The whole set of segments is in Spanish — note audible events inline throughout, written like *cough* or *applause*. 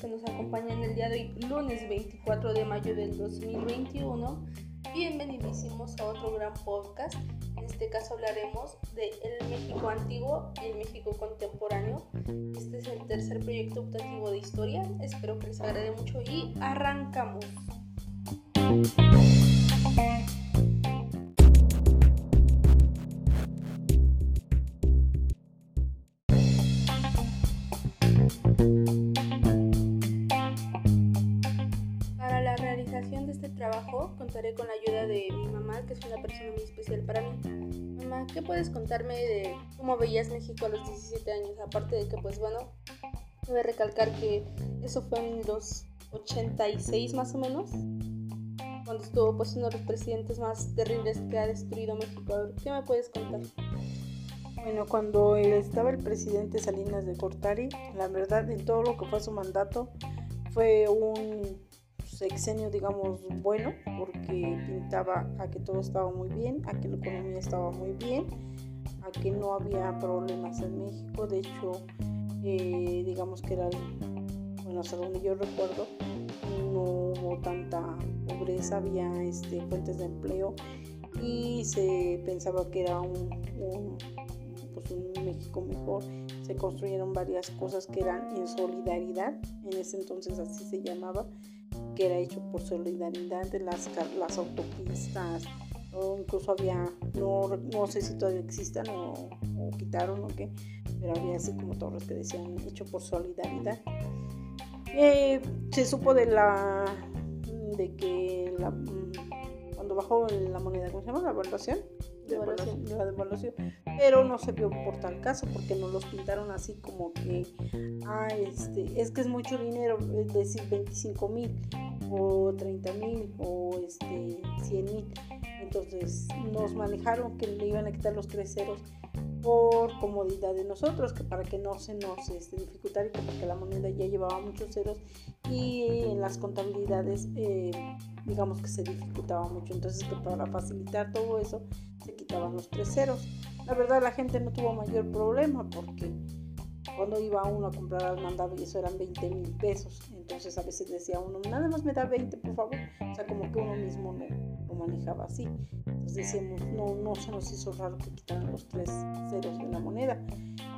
que nos acompañan el día de hoy, lunes 24 de mayo del 2021. Bienvenidísimos a otro gran podcast. En este caso hablaremos de el México antiguo y el México contemporáneo. Este es el tercer proyecto optativo de historia. Espero que les agrade mucho y arrancamos. Trabajo contaré con la ayuda de mi mamá, que es una persona muy especial para mí. Mamá, ¿qué puedes contarme de cómo veías México a los 17 años? Aparte de que, pues bueno, debe recalcar que eso fue en los 86 más o menos, cuando estuvo pues uno de los presidentes más terribles que ha destruido México. ¿Qué me puedes contar? Bueno, cuando estaba el presidente Salinas de Cortari, la verdad en todo lo que fue su mandato fue un sexenio, digamos, bueno, porque pintaba a que todo estaba muy bien, a que la economía estaba muy bien, a que no había problemas en México. De hecho, eh, digamos que era, bueno, hasta donde yo recuerdo, no hubo tanta pobreza, había este, fuentes de empleo y se pensaba que era un, un, pues un México mejor. Se construyeron varias cosas que eran en solidaridad, en ese entonces así se llamaba que era hecho por solidaridad de las, las autopistas, o incluso había, no, no sé si todavía existan o, quitaron o qué, pero había así como torres que decían hecho por solidaridad. Eh, se supo de la de que la, cuando bajó la moneda, ¿cómo se llama? La evaluación. Devaluación. La devaluación. Pero no se vio por tal caso, porque no los pintaron así como que, ah, este, es que es mucho dinero, es decir, 25 mil o 30 mil o este, 100 mil. Entonces nos manejaron que le iban a quitar los tres ceros por comodidad de nosotros, que para que no se nos este, dificultara, porque la moneda ya llevaba muchos ceros y en las contabilidades eh, digamos que se dificultaba mucho. Entonces que para facilitar todo eso se quitaban los tres ceros. La verdad la gente no tuvo mayor problema porque cuando iba uno a comprar al mandado y eso eran 20 mil pesos. Entonces a veces decía uno, nada más me da 20 por favor. O sea, como que uno mismo no lo manejaba así. Entonces decíamos, no, no se nos hizo raro que quitaran los tres ceros de la moneda.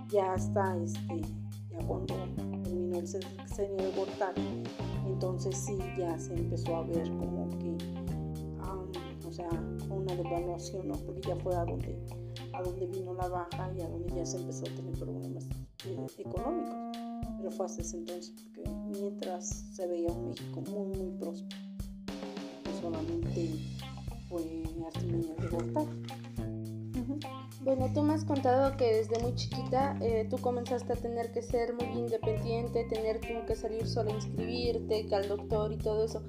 Ya hasta este, ya cuando terminó el sexenio de Gortari, entonces sí ya se empezó a ver como que, o sea, una devaluación, ¿no? Porque ya fue a donde, a donde vino la baja y a donde ya se empezó a tener problemas económicos. Pero fue hasta ese entonces, porque mientras se veía un México muy, muy próspero, no solamente fue artimaña de votar. Bueno, tú me has contado que desde muy chiquita eh, tú comenzaste a tener que ser muy independiente, tener que salir solo a inscribirte, que al doctor y todo eso.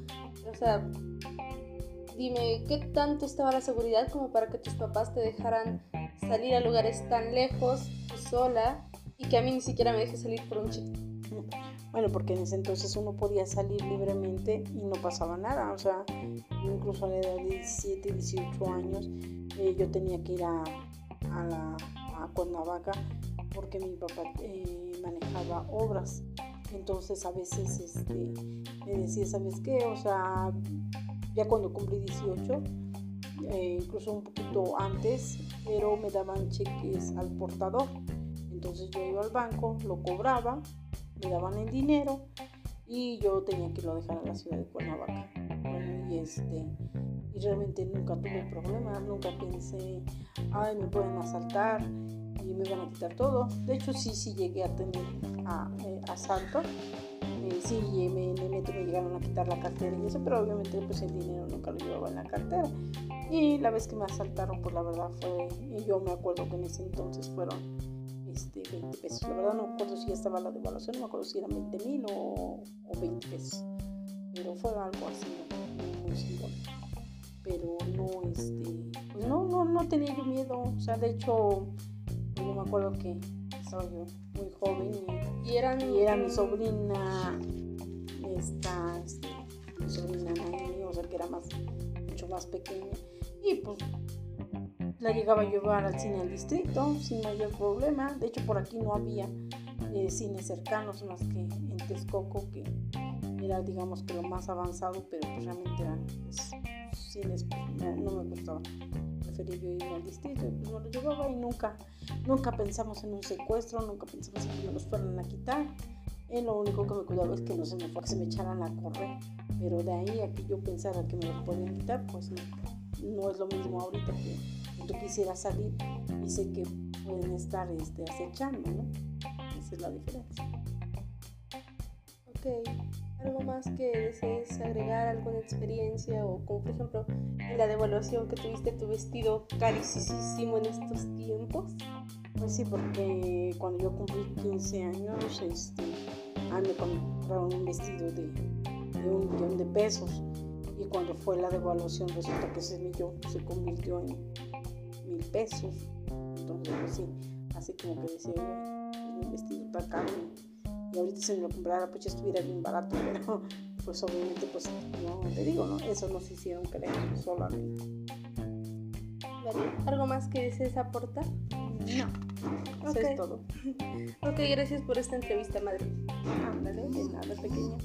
O sea, dime, ¿qué tanto estaba la seguridad como para que tus papás te dejaran salir a lugares tan lejos, sola, y que a mí ni siquiera me deje salir por un chico. Bueno, porque en ese entonces uno podía salir libremente y no pasaba nada. O sea, incluso a la edad de 17, 18 años, eh, yo tenía que ir a, a, Cuernavaca porque mi papá eh, manejaba obras. Entonces a veces este, me decía, ¿sabes qué? O sea, ya cuando cumplí 18, eh, incluso un poquito antes, pero me daban cheques al portador. Entonces yo iba al banco, lo cobraba, me daban el dinero y yo tenía que lo dejar a la ciudad de Cuernavaca. y este y realmente nunca tuve problemas, nunca pensé, ay, me pueden asaltar y me van a quitar todo. De hecho, sí, sí llegué a tener a, eh, asalto. Eh, sí, me, me, me, llegaron a quitar la cartera y eso, pero obviamente pues el dinero nunca lo llevaba en la cartera. Y la vez que me asaltaron, pues la verdad fue, y yo me acuerdo que en ese entonces fueron este, 20 pesos. La verdad no me acuerdo si ya estaba la devaluación, no me acuerdo si eran 20 mil o, o, 20 pesos. Pero fue algo así, muy, muy simbólico. Pero no, este, pues no, no, no tenía yo miedo. O sea, de hecho, yo me acuerdo que estaba yo muy joven y, era, y era mi sobrina, esta, este, mi sobrina o sea, que era más, mucho más pequeña. Y pues la llegaba a llevar al cine al distrito sin mayor problema. De hecho, por aquí no había eh, cines cercanos más que en Texcoco, que era digamos que lo más avanzado, pero pues realmente eran pues, cines, pues, no, me gustaba. Preferí yo ir al distrito y pues no lo llevaba y nunca, nunca pensamos en un secuestro, nunca pensamos en que me los fueran a quitar. Y lo único que me cuidaba es que no se me, que se me echaran a correr, pero de ahí a que yo pensara que me los podían quitar, pues no, no es lo mismo ahorita que tú quisieras salir y sé que pueden estar este, acechando, ¿no? Esa es la diferencia. Ok, ¿algo más que desees agregar, alguna experiencia o como por ejemplo en la devaluación que tuviste tu vestido carísimo en estos tiempos? Pues sí, porque cuando yo cumplí 15 años, este, a me compraron un vestido de, de un millón de pesos y cuando fue la devaluación resulta que ese millón se convirtió en pesos. Entonces, pues sí, así como que decía yo, un vestido tan caro. Y ahorita si me lo comprara, pues ya estuviera bien barato, *laughs* pero pues obviamente, pues no, te digo, ¿no? Eso nos hicieron creer solamente. ¿Algo más que desees aportar? No, eso es todo. *laughs* ok, gracias por esta entrevista, madre. Ándale, de nada, pequeña.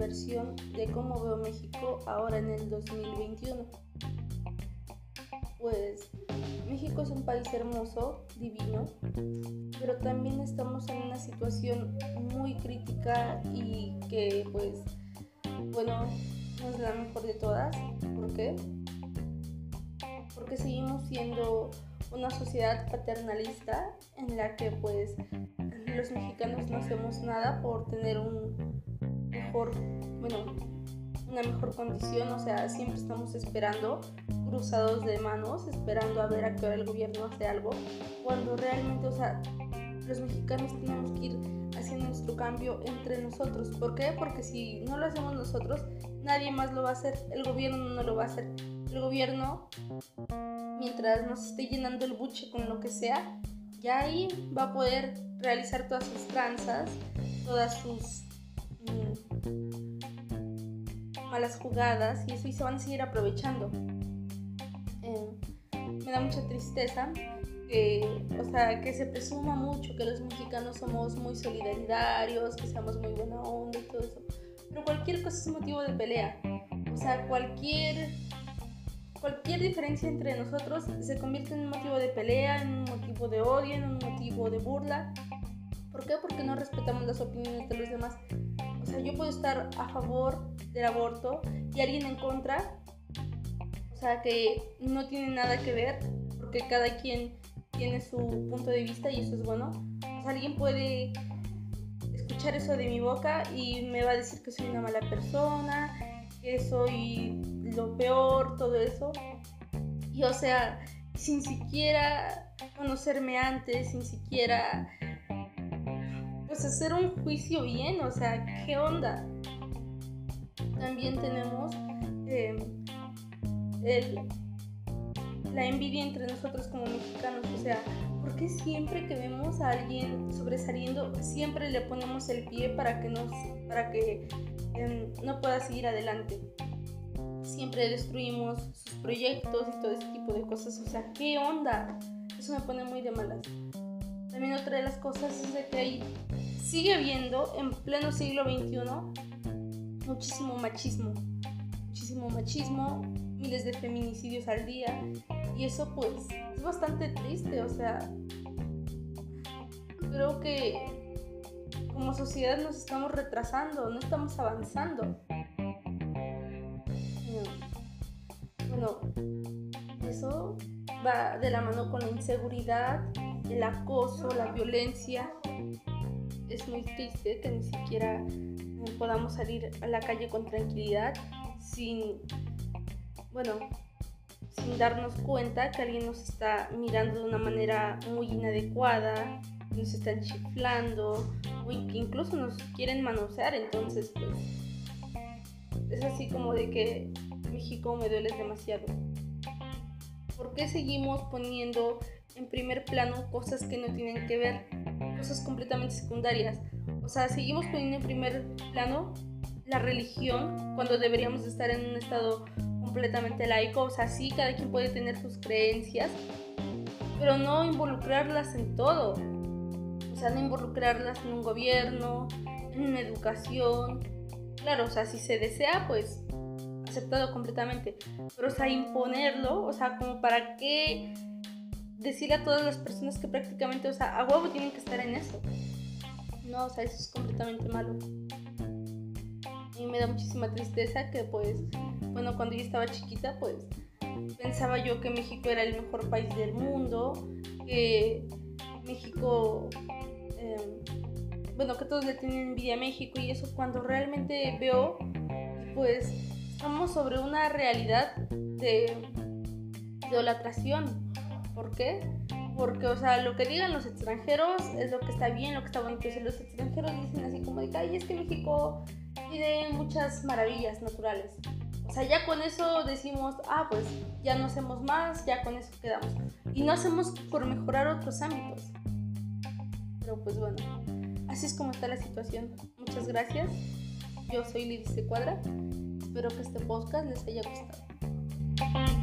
De cómo veo México ahora en el 2021. Pues México es un país hermoso, divino, pero también estamos en una situación muy crítica y que pues, bueno, no es la mejor de todas. ¿Por qué? Porque seguimos siendo una sociedad paternalista en la que pues los mexicanos no hacemos nada por tener un mejor, bueno, una mejor condición, o sea, siempre estamos esperando, cruzados de manos, esperando a ver a qué hora el gobierno hace algo, cuando realmente, o sea, los mexicanos tenemos que ir haciendo nuestro cambio entre nosotros. ¿Por qué? Porque si no lo hacemos nosotros, nadie más lo va a hacer, el gobierno no lo va a hacer. El gobierno, mientras nos esté llenando el buche con lo que sea, ya ahí va a poder realizar todas sus tranzas, todas sus malas jugadas y eso y se van a seguir aprovechando. Eh, me da mucha tristeza que, o sea, que se presuma mucho que los mexicanos somos muy solidarios, que seamos muy buena onda y todo eso. Pero cualquier cosa es motivo de pelea. O sea, cualquier, cualquier diferencia entre nosotros se convierte en un motivo de pelea, en un motivo de odio, en un motivo de burla. ¿Por qué? Porque no respetamos las opiniones de los demás. Sea, yo puedo estar a favor del aborto y alguien en contra. O sea, que no tiene nada que ver, porque cada quien tiene su punto de vista y eso es bueno. Alguien puede escuchar eso de mi boca y me va a decir que soy una mala persona, que soy lo peor, todo eso. Y o sea, sin siquiera conocerme antes, sin siquiera pues hacer un juicio bien, o sea, ¿qué onda? También tenemos em, la envidia entre nosotros como mexicanos, o sea, ¿por qué siempre que vemos a alguien sobresaliendo, siempre le ponemos el pie para que, nos, para que em, no pueda seguir adelante? Siempre destruimos sus proyectos y todo ese tipo de cosas, o sea, ¿qué onda? Eso me pone muy de malas. También otra de las cosas es de que hay, sigue habiendo en pleno siglo XXI muchísimo machismo, muchísimo machismo, miles de feminicidios al día y eso pues es bastante triste, o sea, creo que como sociedad nos estamos retrasando, no estamos avanzando. Bueno, eso va de la mano con la inseguridad, el acoso, la violencia. Es muy triste que ni siquiera podamos salir a la calle con tranquilidad sin, bueno, sin darnos cuenta que alguien nos está mirando de una manera muy inadecuada, nos están chiflando o incluso nos quieren manosear. Entonces, pues, es así como de que México me duele demasiado. ¿Por qué seguimos poniendo en primer plano cosas que no tienen que ver, cosas completamente secundarias. O sea, seguimos poniendo en primer plano la religión cuando deberíamos estar en un estado completamente laico. O sea, sí, cada quien puede tener sus creencias, pero no involucrarlas en todo. O sea, no involucrarlas en un gobierno, en una educación. Claro, o sea, si se desea, pues aceptado completamente. Pero, o sea, imponerlo, o sea, como para qué decirle a todas las personas que prácticamente, o sea, a huevo tienen que estar en eso. No, o sea, eso es completamente malo. Y me da muchísima tristeza que, pues, bueno, cuando yo estaba chiquita, pues, pensaba yo que México era el mejor país del mundo, que México, em, bueno, que todos le tienen envidia a México y eso cuando realmente veo, pues, estamos sobre una realidad de idolatración. ¿Por qué? Porque, o sea, lo que digan los extranjeros es lo que está bien, lo que está bonito. Si los extranjeros dicen así como de, ay, es que México tiene muchas maravillas naturales. O sea, ya con eso decimos, ah, pues ya no hacemos más, ya con eso quedamos. Y no hacemos por mejorar otros ámbitos. Pero pues bueno, así es como está la situación. Muchas gracias. Yo soy Lidice Cuadra. Espero que este podcast les haya gustado.